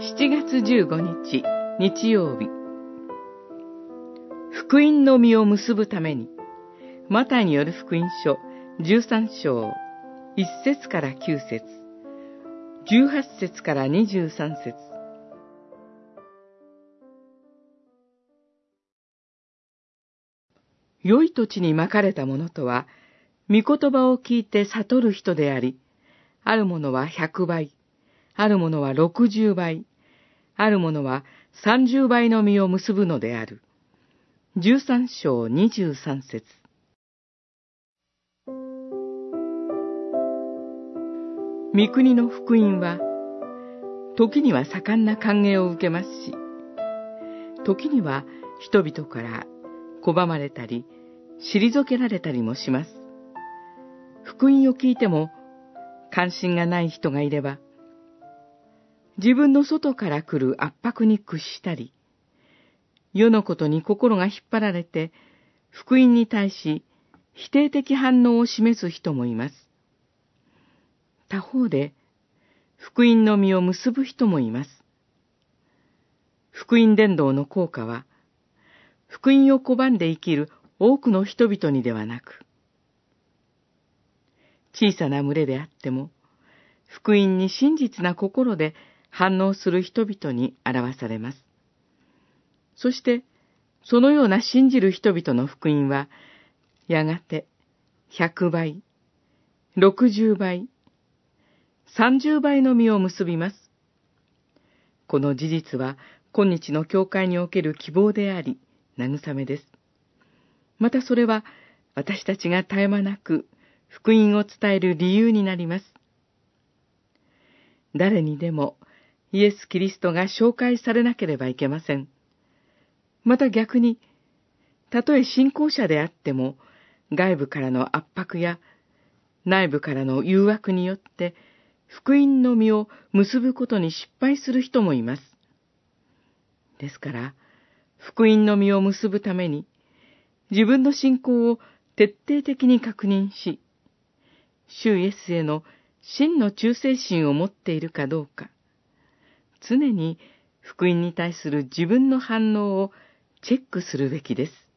7月15日日曜日。福音の実を結ぶためにマタイによる福音書13章1節から9節18節から23節。良い土地にまかれたものとは、御言葉を聞いて悟る人であり、あるものは100倍、あるものは60倍、あるものは30倍の実を結ぶのである。13章23節御国の福音は、時には盛んな歓迎を受けますし、時には人々から拒まれたり、退けられたりもします。福音を聞いても関心がない人がいれば、自分の外から来る圧迫に屈したり、世のことに心が引っ張られて、福音に対し否定的反応を示す人もいます。他方で、福音の実を結ぶ人もいます。福音伝道の効果は、福音を拒んで生きる多くの人々にではなく、小さな群れであっても、福音に真実な心で反応する人々に表されます。そして、そのような信じる人々の福音は、やがて100倍、60倍、30倍の実を結びます。この事実は今日の教会における希望であり、慰めです。またそれは私たちが絶え間なく福音を伝える理由になります。誰にでもイエス・キリストが紹介されなければいけません。また逆に、たとえ信仰者であっても、外部からの圧迫や内部からの誘惑によって福音の実を結ぶことに失敗する人もいます。ですから、福音の実を結ぶために、自分の信仰を徹底的に確認し、主イエスへの真の忠誠心を持っているかどうか、常に福音に対する自分の反応をチェックするべきです。